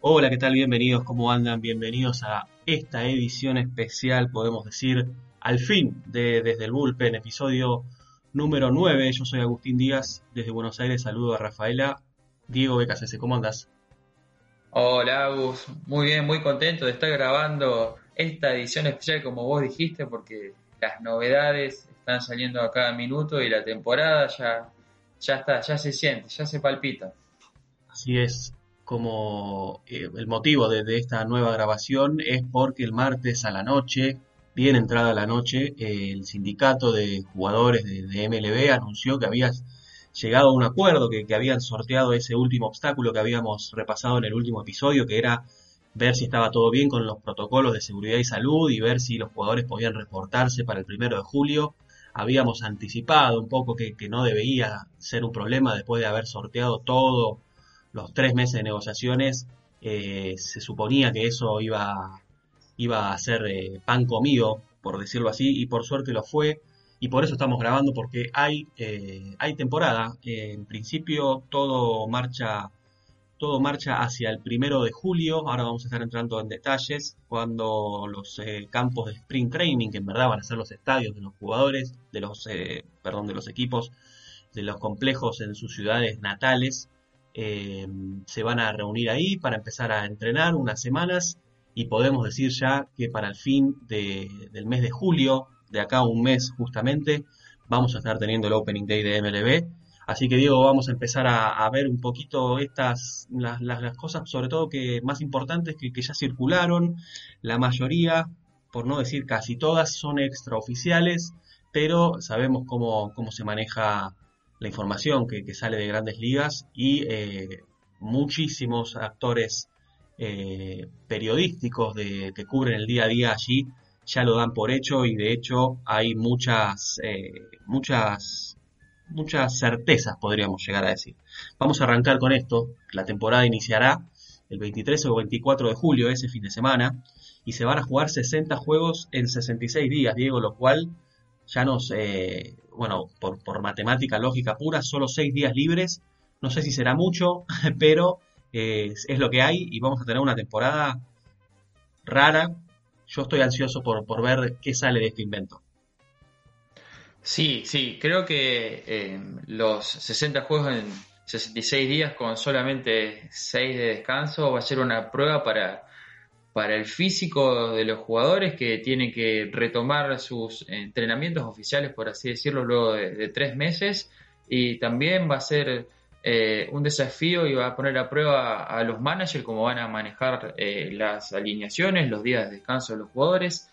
Hola, ¿qué tal? Bienvenidos, ¿cómo andan? Bienvenidos a esta edición especial, podemos decir, al fin, de Desde el Bullpen, episodio número 9. Yo soy Agustín Díaz, desde Buenos Aires, saludo a Rafaela. Diego BKCC, ¿cómo andas? Hola, Agus. Muy bien, muy contento de estar grabando esta edición especial, como vos dijiste, porque las novedades están saliendo a cada minuto y la temporada ya, ya está, ya se siente, ya se palpita. Así es, como eh, el motivo de, esta nueva grabación es porque el martes a la noche, bien entrada la noche, el sindicato de jugadores de, MLB anunció que había llegado a un acuerdo, que, que habían sorteado ese último obstáculo que habíamos repasado en el último episodio, que era ver si estaba todo bien con los protocolos de seguridad y salud y ver si los jugadores podían reportarse para el primero de julio. Habíamos anticipado un poco que, no debía ser un problema después de haber sorteado todos los tres meses de negociaciones. Eh, se suponía que eso iba, iba a ser eh, pan comido, por decirlo así, y por suerte lo fue. Y por eso estamos grabando, porque hay, eh, hay temporada. en principio todo marcha todo marcha hacia el primero de julio. Ahora vamos a estar entrando en detalles cuando los eh, campos de sprint training, que en verdad van a ser los estadios de los jugadores, de los, perdón, de los equipos, de los complejos en sus ciudades natales, eh, se van a reunir ahí para empezar a entrenar unas semanas y podemos decir ya que para el fin del mes de julio, de acá un mes justamente, vamos a estar teniendo el Opening Day de MLB Así que Diego, vamos a empezar a, ver un poquito estas, las, las, cosas, sobre todo que más importantes que, que, ya circularon. La mayoría, por no decir casi todas, son extraoficiales, pero sabemos cómo, cómo se maneja la información que, sale de grandes ligas y eh, muchísimos actores eh, periodísticos de, que cubren el día a día allí ya lo dan por hecho y de hecho hay muchas, eh, muchas muchas certezas, podríamos llegar a decir. Vamos a arrancar con esto. La temporada iniciará el 23 o 24 de julio, ese fin de semana, y se van a jugar 60 juegos en 66 días, Diego, lo cual ya nos, bueno, por, por, matemática lógica pura, solo 6 días libres. No sé si será mucho, pero eh, es lo que hay y vamos a tener una temporada rara. Yo estoy ansioso por, por ver qué sale de este invento. Sí, sí, creo que eh, los 60 juegos en 66 días con solamente 6 de descanso va a ser una prueba para, para el físico de los jugadores que tienen que retomar sus entrenamientos oficiales, por así decirlo, luego de, tres meses. Y también va a ser eh, un desafío y va a poner a prueba a los managers cómo van a manejar eh, las alineaciones, los días de descanso de los jugadores.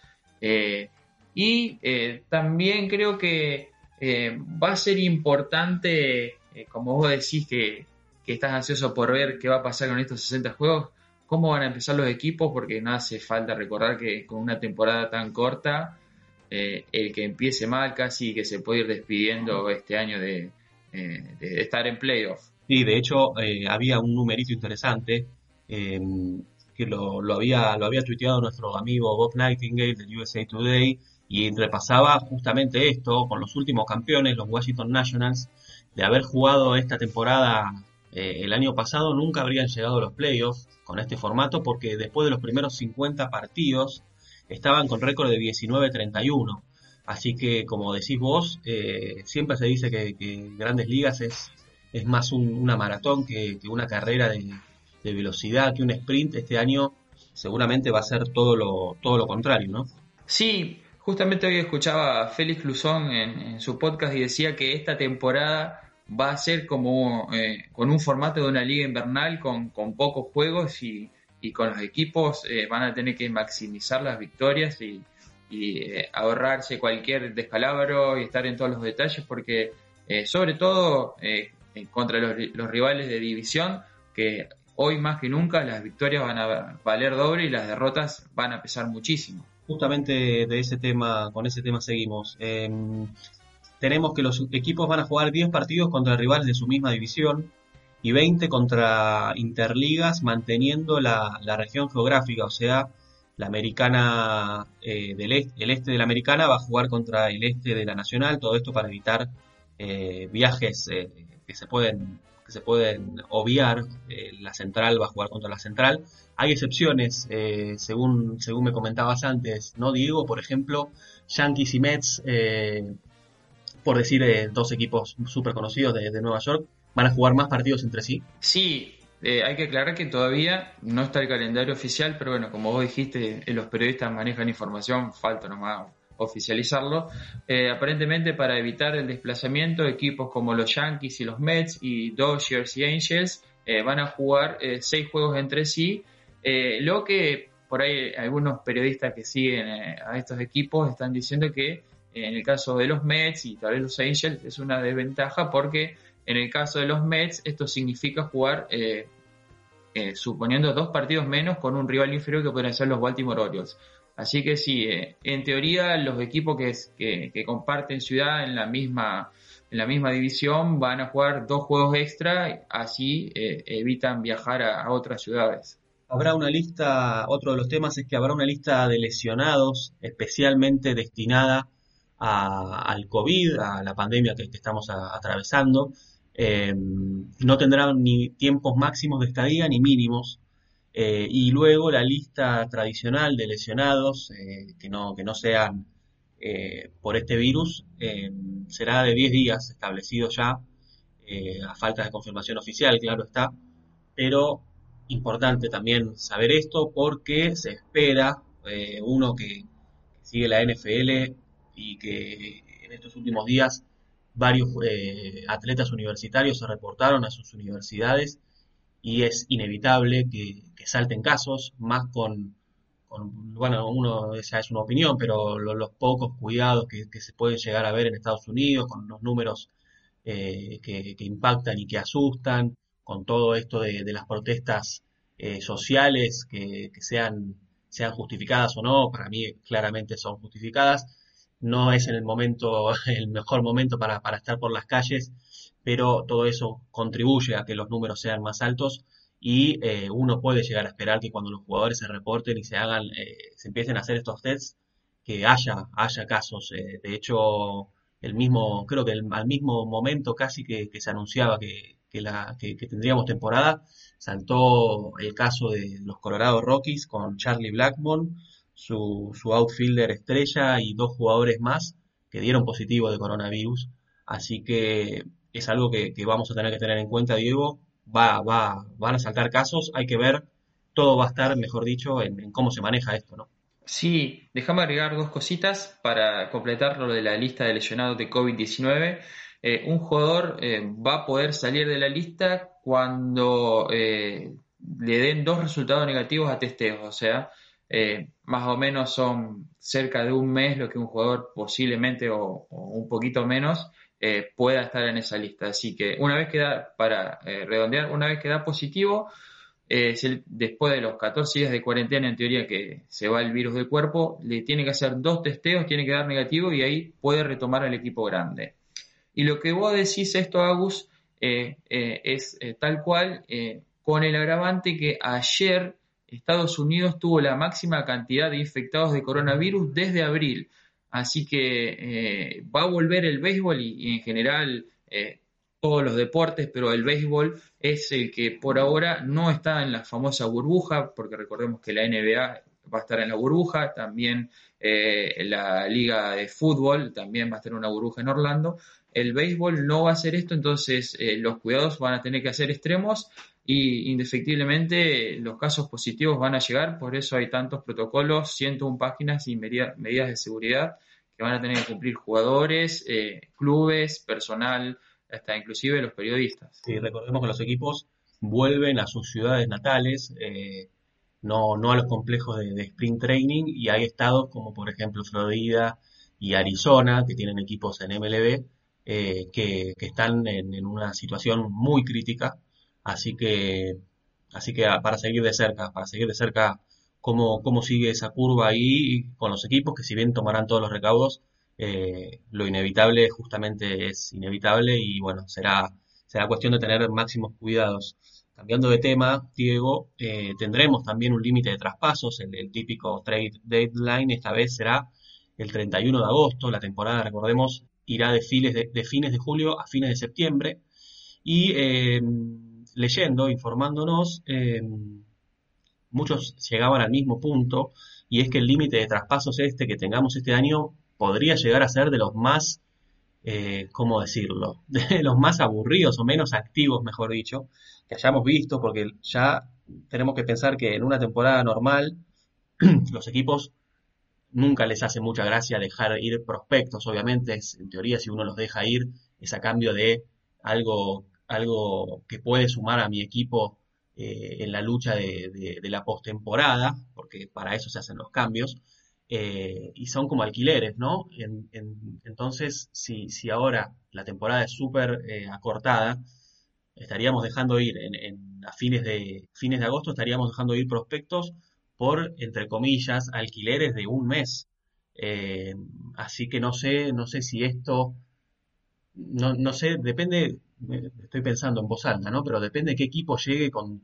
Y eh, también creo que va a ser importante, como vos decís que, estás ansioso por ver qué va a pasar con estos 60 juegos, cómo van a empezar los equipos, porque no hace falta recordar que con una temporada tan corta, el que empiece mal casi que se puede ir despidiendo este año de, estar en playoff. Sí, de hecho había un numerito interesante que lo, lo, había, lo había tuiteado nuestro amigo Bob Nightingale del USA Today, y repasaba justamente esto con los últimos campeones, los Washington Nationals, de haber jugado esta temporada eh, el año pasado, nunca habrían llegado a los playoffs con este formato porque después de los primeros 50 partidos estaban con récord de 19-31. Así que, como decís vos, eh, siempre se dice que, Grandes Ligas es, es más una maratón que, una carrera de, velocidad, que un sprint. Este año seguramente va a ser todo lo, todo lo contrario, ¿no? Sí, Justamente hoy escuchaba a Félix Luzón en, su podcast y decía que esta temporada va a ser como eh, con un formato de una liga invernal con, pocos juegos y, con los equipos eh, van a tener que maximizar las victorias y, eh, ahorrarse cualquier descalabro y estar en todos los detalles porque sobre todo contra los, los rivales de división que hoy más que nunca las victorias van a valer doble y las derrotas van a pesar muchísimo justamente de ese tema, con ese tema seguimos. Em, tenemos que los equipos van a jugar 10 partidos contra rivales de su misma división y 20 contra interligas manteniendo la, región geográfica, o sea, la americana eh, del este, el este de la americana va a jugar contra el este de la nacional, todo esto para evitar eh, viajes eh, que se pueden que se pueden obviar. Eh, la central va a jugar contra la central. Hay excepciones, eh, según, según me comentabas antes, ¿no, Diego? Por ejemplo, Yankees y Mets, por decir dos equipos súper conocidos de, Nueva York, van a jugar más partidos entre sí. Sí, hay que aclarar que todavía no está el calendario oficial, pero bueno, como vos dijiste, los periodistas manejan información, falta nomás oficializarlo. Eh, aparentemente para evitar el desplazamiento, equipos como los Yankees y los Mets y Dodgers y Angels eh, van a jugar eh, seis juegos entre sí, lo que por ahí algunos periodistas que siguen a estos equipos están diciendo que en el caso de los Mets y tal vez los Angels es una desventaja porque en el caso de los Mets esto significa jugar suponiendo dos partidos menos con un rival inferior que pueden ser los Baltimore Orioles. Así que sí, eh, en teoría los equipos que, que, comparten ciudad en la misma en la misma división van a jugar dos juegos extra, así eh, evitan viajar a, otras ciudades. Habrá una lista, otro de los temas es que habrá una lista de lesionados especialmente destinada al COVID, a la pandemia que, estamos atravesando. Eh, no tendrán ni tiempos máximos de estadía ni mínimos eh, y luego la lista tradicional de lesionados eh, que, no, que no sean por este virus será de 10 días establecido ya, a falta de confirmación oficial, claro está, pero importante también saber esto porque se espera uno que sigue la NFL y que en estos últimos días varios atletas universitarios se reportaron a sus universidades y es inevitable que, salten casos, más con, bueno, uno, esa es una opinión, pero los pocos cuidados que, se pueden llegar a ver en Estados Unidos, con los números eh, que, impactan y que asustan, con todo esto de, las protestas eh, sociales que, sean, sean justificadas o no, para mí claramente son justificadas. No es el momento, el mejor momento para, para estar por las calles, pero todo eso contribuye a que los números sean más altos y eh, uno puede llegar a esperar que cuando los jugadores se reporten y se hagan, eh, se empiecen a hacer estos tests, que haya, haya casos. Eh, de hecho, el mismo, creo que al mismo momento casi que, se anunciaba que, la, que, tendríamos temporada, saltó el caso de los Colorado Rockies con Charlie Blackmon, su, su outfielder estrella y dos jugadores más que dieron positivo de coronavirus. Así que es algo que, vamos a tener que tener en cuenta, Diego. Va, va, van a saltar casos, hay que ver, todo va a estar, mejor dicho, en, cómo se maneja esto, ¿no? Sí, déjame agregar dos cositas para completar lo de la lista de lesionados de COVID-19. Eh, un jugador eh, va a poder salir de la lista cuando eh, le den dos resultados negativos a testeos, o sea, más o menos son cerca de un mes lo que un jugador posiblemente o un poquito menos eh, pueda estar en esa lista. Así que una vez que da, para eh, redondear, una vez que da positivo, eh, después de los 14 días de cuarentena, en teoría que se va el virus del cuerpo, le tiene que hacer dos testeos, tiene que dar negativo y ahí puede retomar al equipo grande. Y lo que vos decís esto, Agus, es tal cual, con el agravante que ayer Estados Unidos tuvo la máxima cantidad de infectados de coronavirus desde abril. Así que eh, va a volver el béisbol y, en general eh, todos los deportes, pero el béisbol es el que por ahora no está en la famosa burbuja, porque recordemos que la NBA va a estar en la burbuja, también eh, la liga de fútbol también va a estar en una burbuja en Orlando. El béisbol no va a hacer esto, entonces los cuidados van a tener que hacer extremos y indefectiblemente los casos positivos van a llegar, por eso hay tantos protocolos, 101 páginas y medidas de seguridad que van a tener que cumplir jugadores, eh, clubes, personal, hasta inclusive los periodistas. Sí, recordemos que los equipos vuelven a sus ciudades natales, eh, no, no a los complejos de, sprint training, y hay estados como por ejemplo Florida y Arizona, que tienen equipos en MLB, eh, que, están en, en, una situación muy crítica Así que, así que para seguir de cerca, para seguir de cerca cómo, cómo sigue esa curva ahí con los equipos, que si bien tomarán todos los recaudos, eh, lo inevitable justamente es inevitable y bueno, será, será cuestión de tener máximos cuidados. Cambiando de tema, Diego, eh, tendremos también un límite de traspasos, el, típico trade deadline, esta vez será el 31 de agosto, la temporada, recordemos, irá de, de fines de julio a fines de septiembre Y leyendo, informándonos, muchos llegaban al mismo punto y es que el límite de traspasos este que tengamos este año podría llegar a ser de los más, eh, ¿cómo decirlo?, de los más aburridos o menos activos, mejor dicho, que hayamos visto, porque ya tenemos que pensar que en una temporada normal los equipos nunca les hace mucha gracia dejar ir prospectos, obviamente, en teoría si uno los deja ir es a cambio de algo, algo que puede sumar a mi equipo eh, en la lucha de, la postemporada, porque para eso se hacen los cambios, eh, y son como alquileres, ¿no? entonces, si, si, ahora la temporada es súper eh, acortada, estaríamos dejando ir, a fines de, fines de agosto estaríamos dejando ir prospectos por, entre comillas, alquileres de un mes. así que no sé, no sé si esto, no, no sé, depende, estoy pensando en voz alta, ¿no? Pero depende de qué equipo llegue con,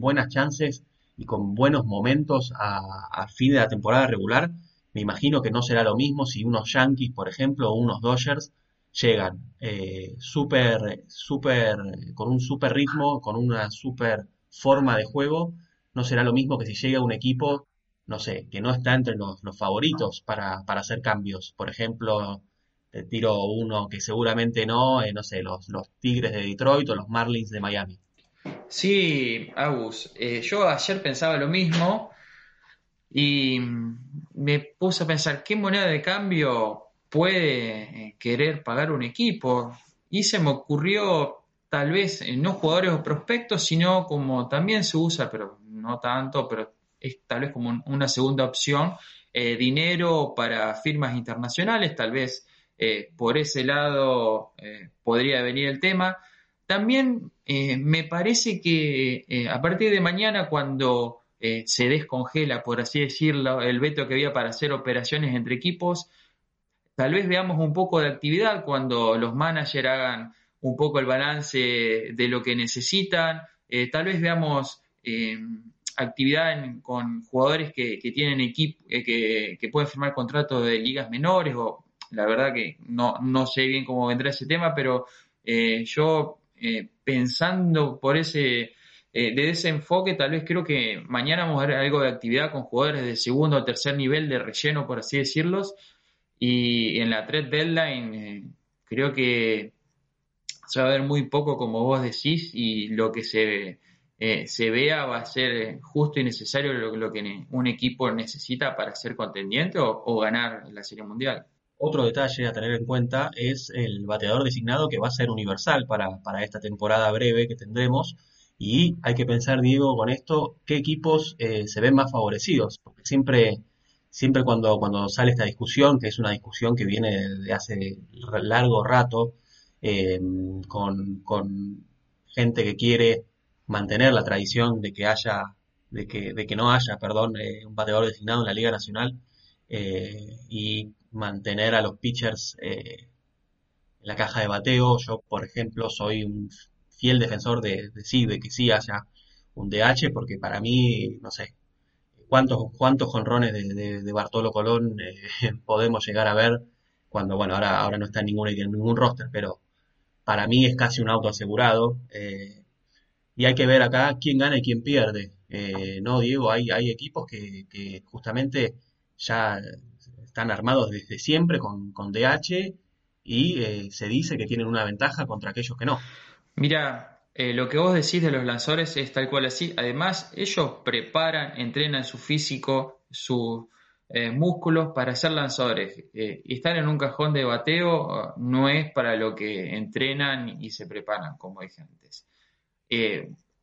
buenas chances y con buenos momentos a, fin de la temporada regular. Me imagino que no será lo mismo si unos Yankees, por ejemplo, o unos Dodgers llegan eh, súper, súper, con un super ritmo, con una super forma de juego. No será lo mismo que si llega un equipo, no sé, que no está entre los, favoritos para, para hacer cambios. Por ejemplo, tiro uno que seguramente no, eh, no sé, los, los Tigres de Detroit o los Marlins de Miami. Sí, Agus, eh, yo ayer pensaba lo mismo y me puse a pensar qué moneda de cambio puede eh, querer pagar un equipo y se me ocurrió tal vez no jugadores o prospectos, sino como también se usa, pero no tanto, pero es tal vez como una segunda opción, dinero para firmas internacionales, tal vez eh, por ese lado eh, podría venir el tema. También eh, me parece que a partir de mañana, cuando se descongela, por así decirlo, el veto que había para hacer operaciones entre equipos, tal vez veamos un poco de actividad cuando los managers hagan un poco el balance de lo que necesitan, tal vez veamos actividad con jugadores que, tienen equipo, que, que, pueden firmar contratos de ligas menores o la verdad que no, no sé bien cómo vendrá ese tema, pero eh, yo eh, pensando por ese, eh, de ese enfoque, tal vez creo que mañana vamos a ver algo de actividad con jugadores de segundo o tercer nivel de relleno, por así decirlos, y en la trade deadline creo que se va a ver muy poco como vos decís y lo que se, se vea va a ser justo y necesario lo, que un equipo necesita para ser contendiente o ganar la Serie Mundial. Otro detalle a tener en cuenta es el bateador designado que va a ser universal para, esta temporada breve que tendremos. Y hay que pensar, Diego, con esto, qué equipos eh, se ven más favorecidos. Porque siempre, siempre cuando, cuando sale esta discusión, que es una discusión que viene de hace largo rato, eh, con, con gente que quiere mantener la tradición de que haya, de que, de que no haya, perdón, eh, un bateador designado en la Liga Nacional. y mantener a los pitchers eh, en la caja de bateo. Yo, por ejemplo, soy un fiel defensor de, sí, de que sí haya un DH, porque para mí, no sé, cuántos, cuántos jonrones de, Bartolo Colón eh, podemos llegar a ver cuando, bueno, ahora, ahora no está en ningún, en ningún roster, pero para mí es casi un auto asegurado. Eh, y hay que ver acá quién gana y quién pierde. no, Diego, hay, hay equipos que, que justamente ya están armados desde siempre con, DH y eh, se dice que tienen una ventaja contra aquellos que no. Mira, eh, lo que vos decís de los lanzadores es tal cual así. Además, ellos preparan, entrenan su físico, sus eh, músculos para ser lanzadores. y estar en un cajón de bateo no es para lo que entrenan y se preparan, como dije antes.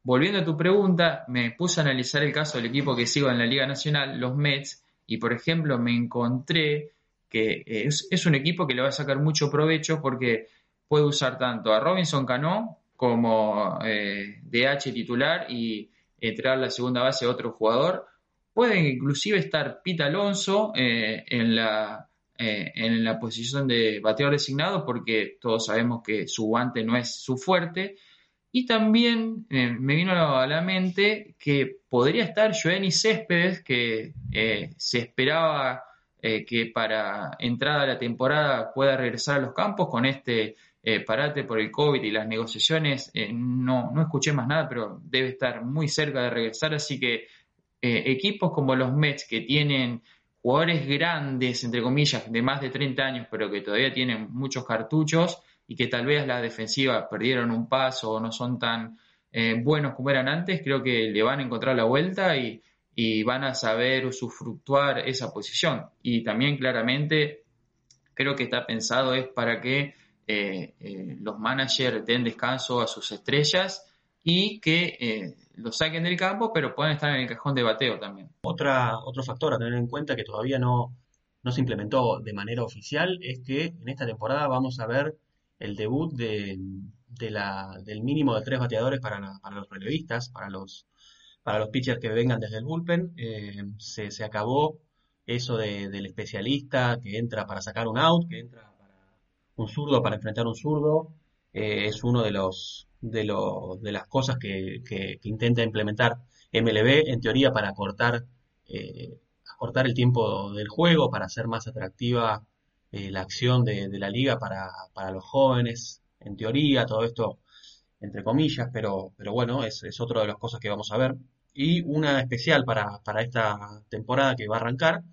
volviendo a tu pregunta, me puse a analizar el caso del equipo que sigo en la Liga Nacional, los Mets, y por ejemplo me encontré que es, un equipo que le va a sacar mucho provecho porque puede usar tanto a Robinson Cano como eh, DH titular y entrar a la segunda base otro jugador. Puede inclusive estar Pita Alonso eh, en, la, eh, en la posición de bateador designado porque todos sabemos que su guante no es su fuerte y también eh, me vino a la mente que podría estar Joenny Céspedes, que eh, se esperaba que para entrada a la temporada pueda regresar a los campos con este parate por el COVID y las negociaciones. no, no escuché más nada, pero debe estar muy cerca de regresar, así que equipos como los Mets que tienen jugadores grandes, entre comillas, de más de 30 años, pero que todavía tienen muchos cartuchos y que tal vez las defensivas perdieron un paso o no son tan eh, buenos como eran antes, creo que le van a encontrar la vuelta y, van a saber usufructuar esa posición. Y también claramente creo que está pensado es para que eh, eh, los managers den descanso a sus estrellas y que lo saquen del campo, pero pueden estar en el cajón de bateo también. Otra, otro factor a tener en cuenta que todavía no, no se implementó de manera oficial es que en esta temporada vamos a ver el debut de, la, del mínimo de tres bateadores para, los relevistas, para los, para los pitchers que vengan desde el bullpen. Eh, se, acabó eso del especialista que entra para sacar un out, que entra para un zurdo para enfrentar un zurdo. Eh, es uno de los de, de las cosas que, intenta implementar MLB, en teoría para cortar, eh, cortar el tiempo del juego, para hacer más atractiva eh, la acción de, la liga para, para, los jóvenes, en teoría, todo esto entre comillas, pero, pero bueno, es, es otra de las cosas que vamos a ver. Y una especial para, para esta temporada que va a arrancar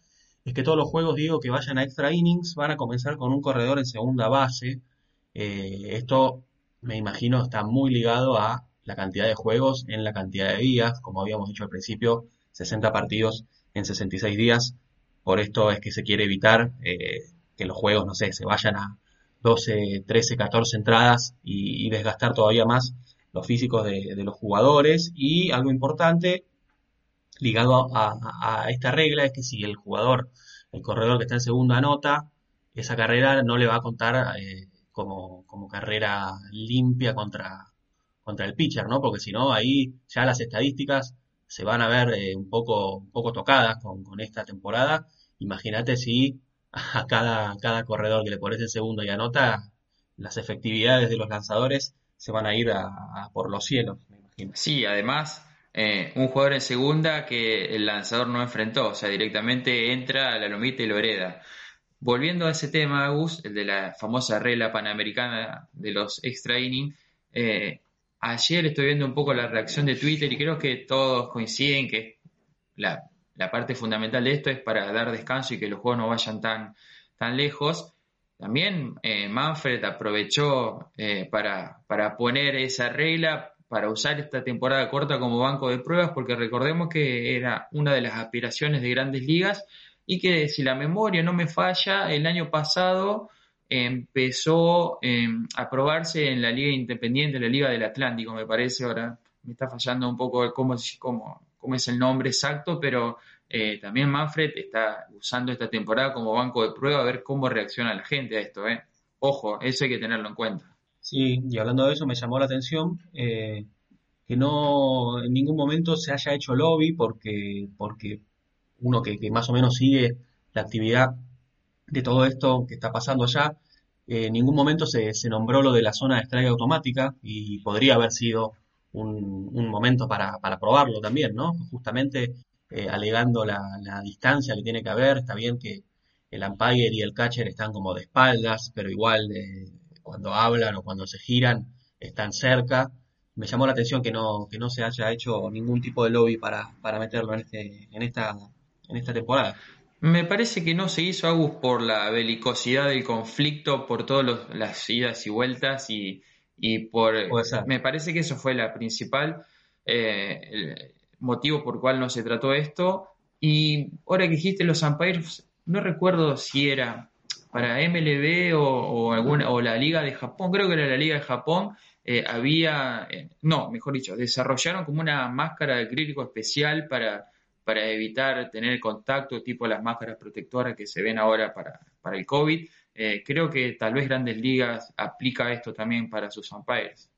es que todos los juegos, digo, que vayan a extra innings van a comenzar con un corredor en segunda base. Eh, esto, me imagino, está muy ligado a la cantidad de juegos en la cantidad de días, como habíamos dicho al principio, 60 partidos en 66 días. Por esto es que se quiere evitar eh, que los juegos, no sé, se vayan a 12, 13, 14 entradas y, desgastar todavía más los físicos de, los jugadores. Y algo importante ligado a, esta regla es que si el jugador, el corredor que está en segunda nota, esa carrera no le va a contar eh, como, carrera limpia contra, contra el pitcher, ¿no? Porque si no, ahí ya las estadísticas se van a ver eh, un, poco, un poco tocadas con, con esta temporada. Imagínate si a cada, cada corredor que le pones el segundo y anota, las efectividades de los lanzadores se van a ir a, por los cielos, me imagino. Sí, además, eh, un jugador en segunda que el lanzador no enfrentó, o sea, directamente entra a la lomita y lo hereda. Volviendo a ese tema, Agus, el de la famosa regla panamericana de los extra innings, eh, ayer estoy viendo un poco la reacción de Twitter y creo que todos coinciden que la la parte fundamental de esto es para dar descanso y que los juegos no vayan tan, tan lejos. También eh, Manfred aprovechó eh, para, para poner esa regla, para usar esta temporada corta como banco de pruebas, porque recordemos que era una de las aspiraciones de grandes ligas y que si la memoria no me falla, el año pasado empezó em, a probarse en la Liga Independiente, la Liga del Atlántico, me parece, ahora me está fallando un poco cómo, cómo, cómo es el nombre exacto, pero eh, también Manfred está usando esta temporada como banco de prueba a ver cómo reacciona la gente a esto. ¿eh? Ojo, eso hay que tenerlo en cuenta. Sí, y hablando de eso me llamó la atención eh, que no en ningún momento se haya hecho lobby porque, porque uno que, más o menos sigue la actividad de todo esto que está pasando allá, en ningún momento se, nombró lo de la zona de estrella automática y podría haber sido un, momento para, para, probarlo también, ¿no? Justamente eh, alegando la, distancia que tiene que haber, está bien que el umpire y el catcher están como de espaldas, pero igual eh, cuando hablan o cuando se giran están cerca. Me llamó la atención que no, que no se haya hecho ningún tipo de lobby para, para meterlo en, este, en, esta, en esta temporada. Me parece que no se hizo Agus por la belicosidad del conflicto, por todas las idas y vueltas y, y por, me parece que eso fue la principal eh, motivo por cual no se trató esto. Y ahora que dijiste los umpires, no recuerdo si era para MLB o, alguna, o la Liga de Japón, creo que era la Liga de Japón, eh, había, eh, no, mejor dicho, desarrollaron como una máscara de acrílico especial para, para evitar tener contacto, tipo las máscaras protectoras que se ven ahora para, para el COVID. Eh, creo que tal vez Grandes Ligas aplica esto también para sus umpires.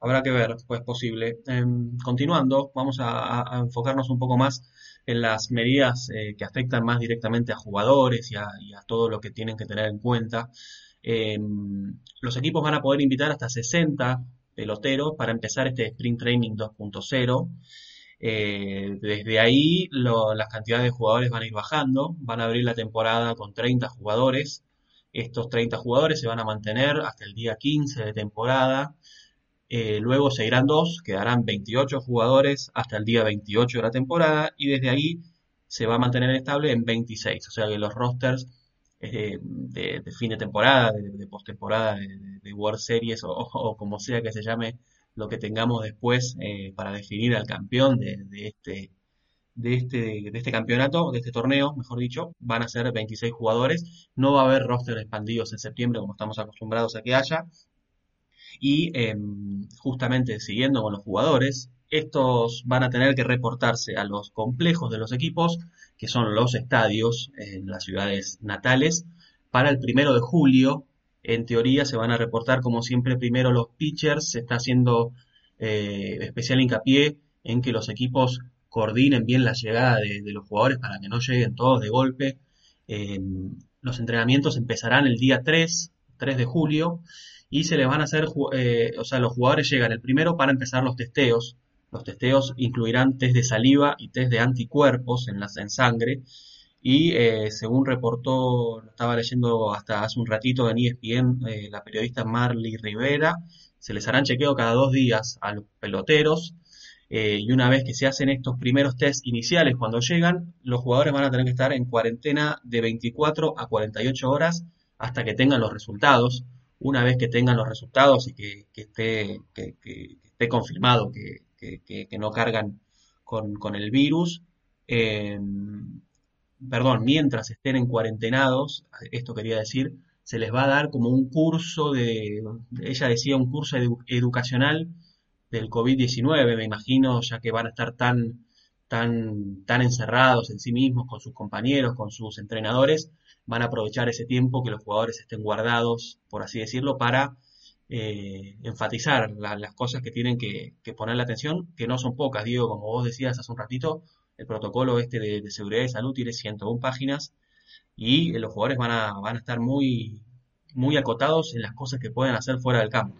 Habrá que ver, pues posible. Em, continuando, vamos a, enfocarnos un poco más en las medidas eh, que afectan más directamente a jugadores y a, todo lo que tienen que tener en cuenta. Em, los equipos van a poder invitar hasta 60 peloteros para empezar este Sprint Training 2.0. Eh, desde ahí las cantidades de jugadores van a ir bajando, van a abrir la temporada con 30 jugadores. Estos 30 jugadores se van a mantener hasta el día 15 de temporada. Eh, luego se irán dos, quedarán 28 jugadores hasta el día 28 de la temporada y desde ahí se va a mantener estable en 26. O sea que los rosters eh, de, fin de temporada, de, postemporada, de, World Series o, como sea que se llame lo que tengamos después eh, para definir al campeón de, este de este, de este campeonato, de este torneo, mejor dicho, van a ser 26 jugadores. No va a haber roster expandidos en septiembre como estamos acostumbrados a que haya. Y em, justamente siguiendo con los jugadores, estos van a tener que reportarse a los complejos de los equipos, que son los estadios en las ciudades natales, para el primero de julio en teoría se van a reportar como siempre primero los pitchers, se está haciendo eh, especial hincapié en que los equipos coordinen bien la llegada de, los jugadores para que no lleguen todos de golpe. Em, los entrenamientos empezarán el día 3, 3 de julio, y se les van a hacer, eh, o sea, los jugadores llegan el primero para empezar los testeos. Los testeos incluirán test de saliva y test de anticuerpos en, la, sangre y eh, según reportó, lo estaba leyendo hasta hace un ratito en ESPN, eh, la periodista Marley Rivera, se les harán chequeo cada dos días a los peloteros. Eh, y una vez que se hacen estos primeros test iniciales, cuando llegan, los jugadores van a tener que estar en cuarentena de 24 a 48 horas hasta que tengan los resultados. Una vez que tengan los resultados y que, esté, que, esté confirmado que, no cargan con, el virus, eh, perdón, mientras estén en cuarentenados, esto quería decir, se les va a dar como un curso de, ella decía, un curso educacional del COVID-19, me imagino, ya que van a estar tan, tan, tan encerrados en sí mismos, con sus compañeros, con sus entrenadores, van a aprovechar ese tiempo que los jugadores estén guardados, por así decirlo, para eh, enfatizar las cosas que tienen que, poner la atención, que no son pocas, digo, como vos decías hace un ratito, el protocolo este de, seguridad y salud tiene 101 páginas y los jugadores van a, van a estar muy, muy acotados en las cosas que pueden hacer fuera del campo.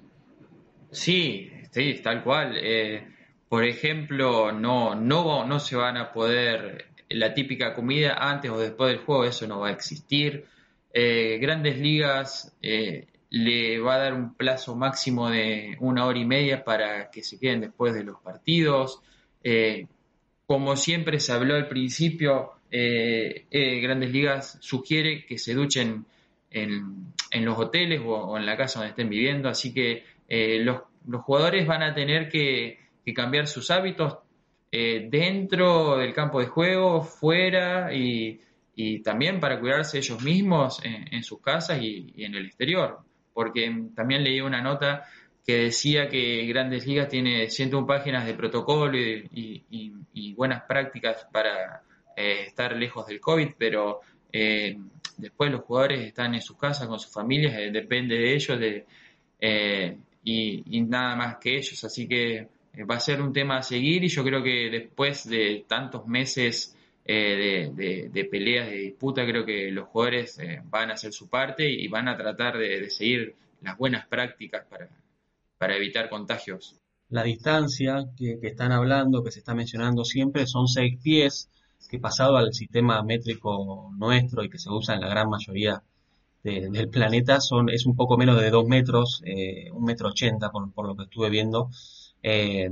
Sí, sí, tal cual. Eh, por ejemplo, no, no, no se van a poder la típica comida antes o después del juego, eso no va a existir. Eh, grandes ligas eh, le va a dar un plazo máximo de una hora y media para que se queden después de los partidos. Como siempre se habló al principio, Grandes Ligas sugiere que se duchen en, los hoteles o, en la casa donde estén viviendo, así que eh, los, jugadores van a tener que, cambiar sus hábitos dentro del campo de juego, fuera y, también para cuidarse ellos mismos en, sus casas y, y, en el exterior, porque también leí una nota que decía que Grandes Ligas tiene 101 páginas de protocolo y, buenas prácticas para eh, estar lejos del COVID, pero eh, después los jugadores están en sus casas con sus familias, eh, depende de ellos de, y, nada más que ellos. Así que va a ser un tema a seguir y yo creo que después de tantos meses de, peleas, de disputa, creo que los jugadores van a hacer su parte y van a tratar de seguir las buenas prácticas para, para evitar contagios. La distancia que, están hablando, que se está mencionando siempre, son seis pies, que pasado al sistema métrico nuestro y que se usa en la gran mayoría del planeta, son, es un poco menos de dos metros, eh, metro ochenta por, lo que estuve viendo. Eh,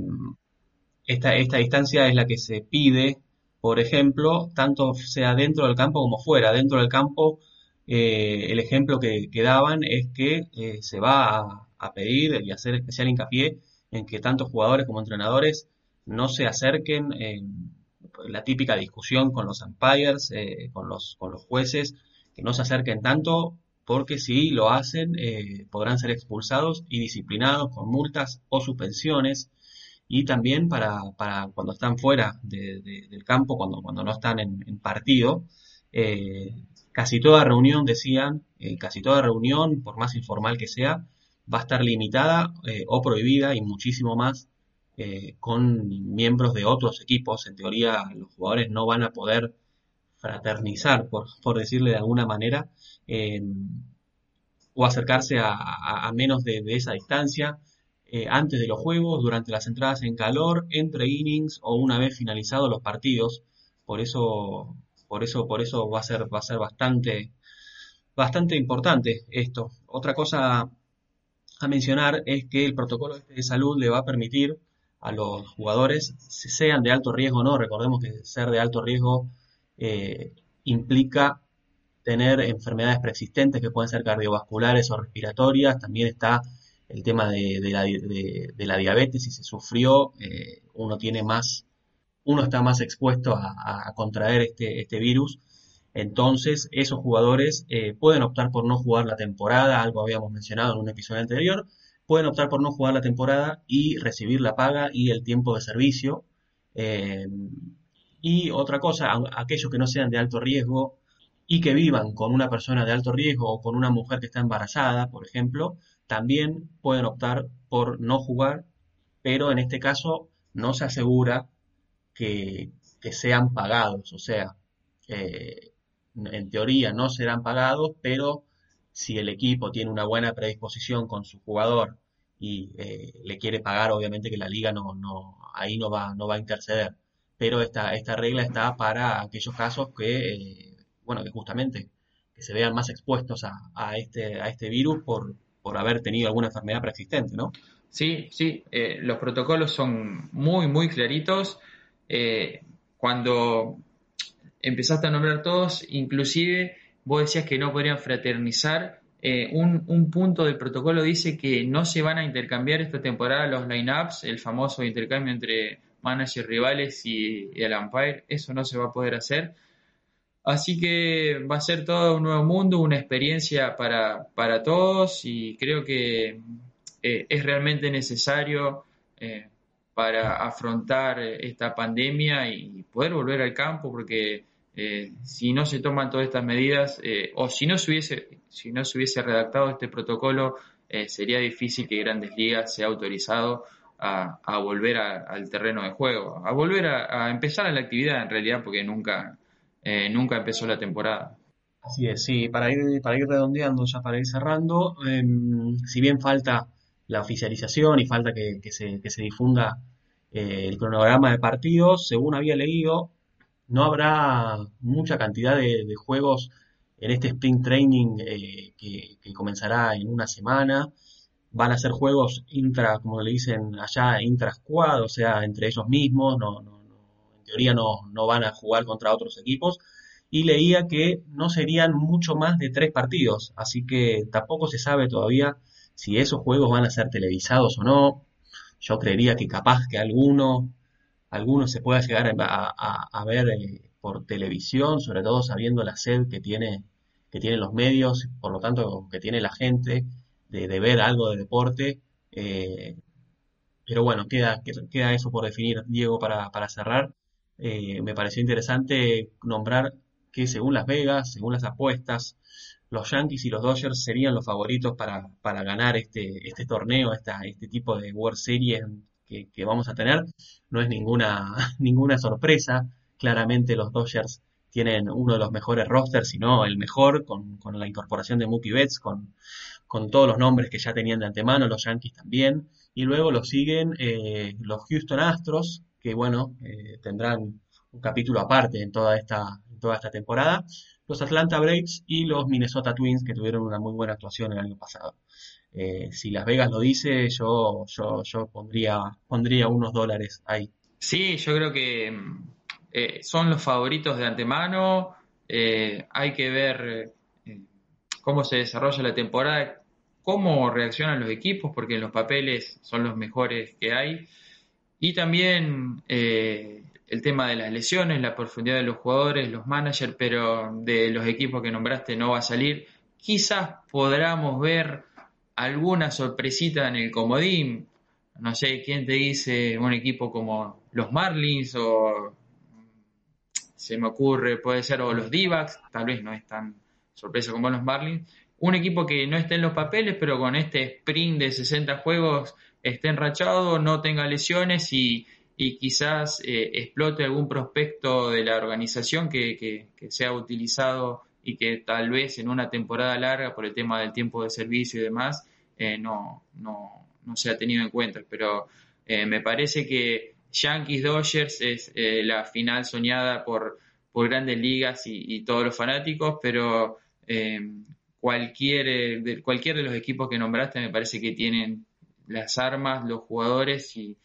esta, esta distancia es la que se pide, por ejemplo, tanto sea dentro del campo como fuera. Dentro del campo, eh, el ejemplo que, daban es que se va a, pedir y hacer especial hincapié en que tanto jugadores como entrenadores no se acerquen en la típica discusión con los umpires, eh, con, los, con los jueces, que no se acerquen tanto porque si lo hacen eh, podrán ser expulsados y disciplinados con multas o suspensiones y también para, para cuando están fuera del campo, cuando, cuando no están en, partido, eh, casi toda reunión, decían, casi toda reunión, por más informal que sea, va a estar limitada eh, o prohibida y muchísimo más eh, con miembros de otros equipos. En teoría, los jugadores no van a poder fraternizar, por, por decirle de alguna manera, o acercarse a, menos de, esa distancia. eh, antes de los juegos, durante las entradas en calor, entre innings o una vez finalizados los partidos. Por eso, por eso, por eso va a ser, va a ser bastante, bastante importante esto. Otra cosa a mencionar es que el protocolo este de salud le va a permitir a los jugadores, sean de alto riesgo o no, recordemos que ser de alto riesgo eh, implica tener enfermedades preexistentes que pueden ser cardiovasculares o respiratorias, también está el tema de, la, diabetes, si se sufrió, eh, uno tiene más, uno está más expuesto a, contraer este, este, virus, entonces esos jugadores eh, pueden optar por no jugar la temporada, algo habíamos mencionado en un episodio anterior, pueden optar por no jugar la temporada y recibir la paga y el tiempo de servicio. Y otra cosa, aquellos que no sean de alto riesgo y que vivan con una persona de alto riesgo o con una mujer que está embarazada, por ejemplo, también pueden optar por no jugar, pero en este caso no se asegura que, sean pagados, o sea, eh, en teoría no serán pagados, pero si el equipo tiene una buena predisposición con su jugador y eh, le quiere pagar, obviamente que la liga no, no, ahí no va, no va a interceder. Pero esta, esta regla está para aquellos casos que, eh, bueno, que justamente que se vean más expuestos a, este, a este virus por, por haber tenido alguna enfermedad preexistente, ¿no? Sí, sí, eh, los protocolos son muy, muy claritos. cuando empezaste a nombrar todos, inclusive vos decías que no podrían fraternizar. Eh, un, punto del protocolo dice que no se van a intercambiar esta temporada los lineups, el famoso intercambio entre managers rivales y, el umpire. Eso no se va a poder hacer. Así que va a ser todo un nuevo mundo, una experiencia para, para todos y creo que eh, es realmente necesario eh, para afrontar esta pandemia y poder volver al campo porque eh, si no se toman todas estas medidas o si no se hubiese, si no se hubiese redactado este protocolo, sería difícil que Grandes Ligas sea autorizado a, volver al terreno de juego, a volver a, empezar a la actividad en realidad, porque nunca, nunca empezó la temporada. Así es, sí, para ir, para ir redondeando, ya para ir cerrando, em, si bien falta la oficialización y falta que, se, que se difunda el cronograma de partidos, según había leído, no habrá mucha cantidad de, juegos en este Spring Training eh, que, comenzará en una semana. Van a ser juegos intra, como le dicen allá, intra-squad, o sea, entre ellos mismos. No, en teoría no, no van a jugar contra otros equipos. Y leía que no serían mucho más de tres partidos. Así que tampoco se sabe todavía si esos juegos van a ser televisados o no. Yo creería que capaz que alguno algunos se pueda llegar a, ver eh, por televisión, sobre todo sabiendo la sed que tiene que tienen los medios, por lo tanto que tiene la gente de, ver algo de deporte. Eh, pero bueno, queda, queda eso por definir, Diego, para, cerrar. Eh, me pareció interesante nombrar que según Las Vegas, según las apuestas, los Yankees y los Dodgers serían los favoritos para, para ganar este, este torneo, esta, este tipo de World Series que, vamos a tener. No es ninguna, ninguna sorpresa. Claramente los Dodgers tienen uno de los mejores rosters, si no el mejor, con, la incorporación de Mookie Betts, con, con, todos los nombres que ya tenían de antemano, los Yankees también. Y luego lo siguen eh, los Houston Astros, que bueno, eh, tendrán un capítulo aparte en toda esta, toda esta temporada. Los Atlanta Braves y los Minnesota Twins, que tuvieron una muy buena actuación el año pasado. Eh, si Las Vegas lo dice, yo, yo, yo pondría, pondría unos dólares ahí. Sí, yo creo que son los favoritos de antemano. Hay que ver cómo se desarrolla la temporada, cómo reaccionan los equipos, porque los papeles son los mejores que hay. Y también el tema de las lesiones, la profundidad de los jugadores, los managers, pero de los equipos que nombraste no va a salir. Quizás podamos ver alguna sorpresita en el comodín. No sé quién te dice un equipo como los Marlins o se me ocurre, puede ser o los d tal vez no es tan sorpresa como los Marlins. Un equipo que no esté en los papeles, pero con este sprint de 60 juegos esté enrachado, no tenga lesiones y, quizás eh, explote algún prospecto de la organización que, que, que sea utilizado y que tal vez en una temporada larga, por el tema del tiempo de servicio y demás, eh, no, no, no se ha tenido en cuenta, pero me parece que Yankees Dodgers es la final soñada por, por grandes ligas y, todos los fanáticos, pero cualquier, de, cualquier de los equipos que nombraste me parece que tienen las armas, los jugadores y,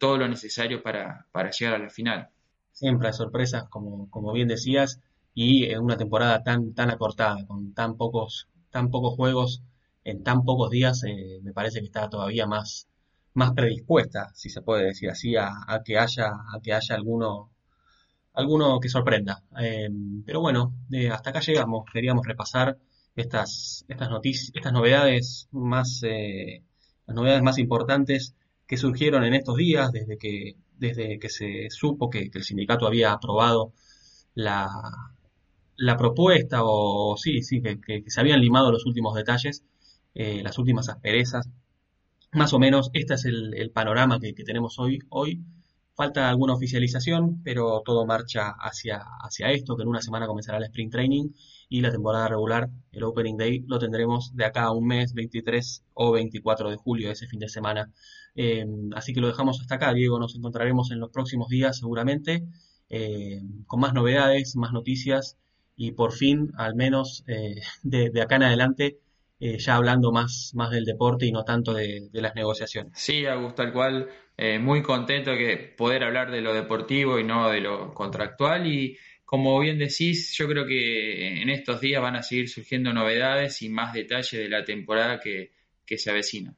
todo lo necesario para, llegar a la final. Siempre hay sorpresas, como, como bien decías, y en una temporada tan, tan acortada, con tan pocos, tan pocos juegos en tan pocos días, eh, me parece que está todavía más, más predispuesta, si se puede decir así, a, que haya, a que haya alguno, alguno que sorprenda. Eh, pero bueno, eh, hasta acá llegamos. Queríamos repasar estas, estas noticias, estas novedades más, eh, las novedades más importantes que surgieron en estos días desde que, desde que se supo que, el sindicato había aprobado la, la propuesta o sí, sí, que, se habían limado los últimos detalles, eh, las últimas asperezas. Más o menos, este es el, panorama que, que, tenemos hoy. Hoy falta alguna oficialización, pero todo marcha hacia, hacia esto, que en una semana comenzará el sprint training y la temporada regular, el Opening Day, lo tendremos de acá a un mes, 23 o 24 de julio, ese fin de semana. Eh, así que lo dejamos hasta acá, Diego. Nos encontraremos en los próximos días seguramente eh, con más novedades, más noticias y por fin, al menos eh, de, acá en adelante, ya hablando más, más del deporte y no tanto de, las negociaciones. Sí, Augusto, tal cual. Muy contento de poder hablar de lo deportivo y no de lo contractual y como bien decís, yo creo que en estos días van a seguir surgiendo novedades y más detalles de la temporada que, que se avecina.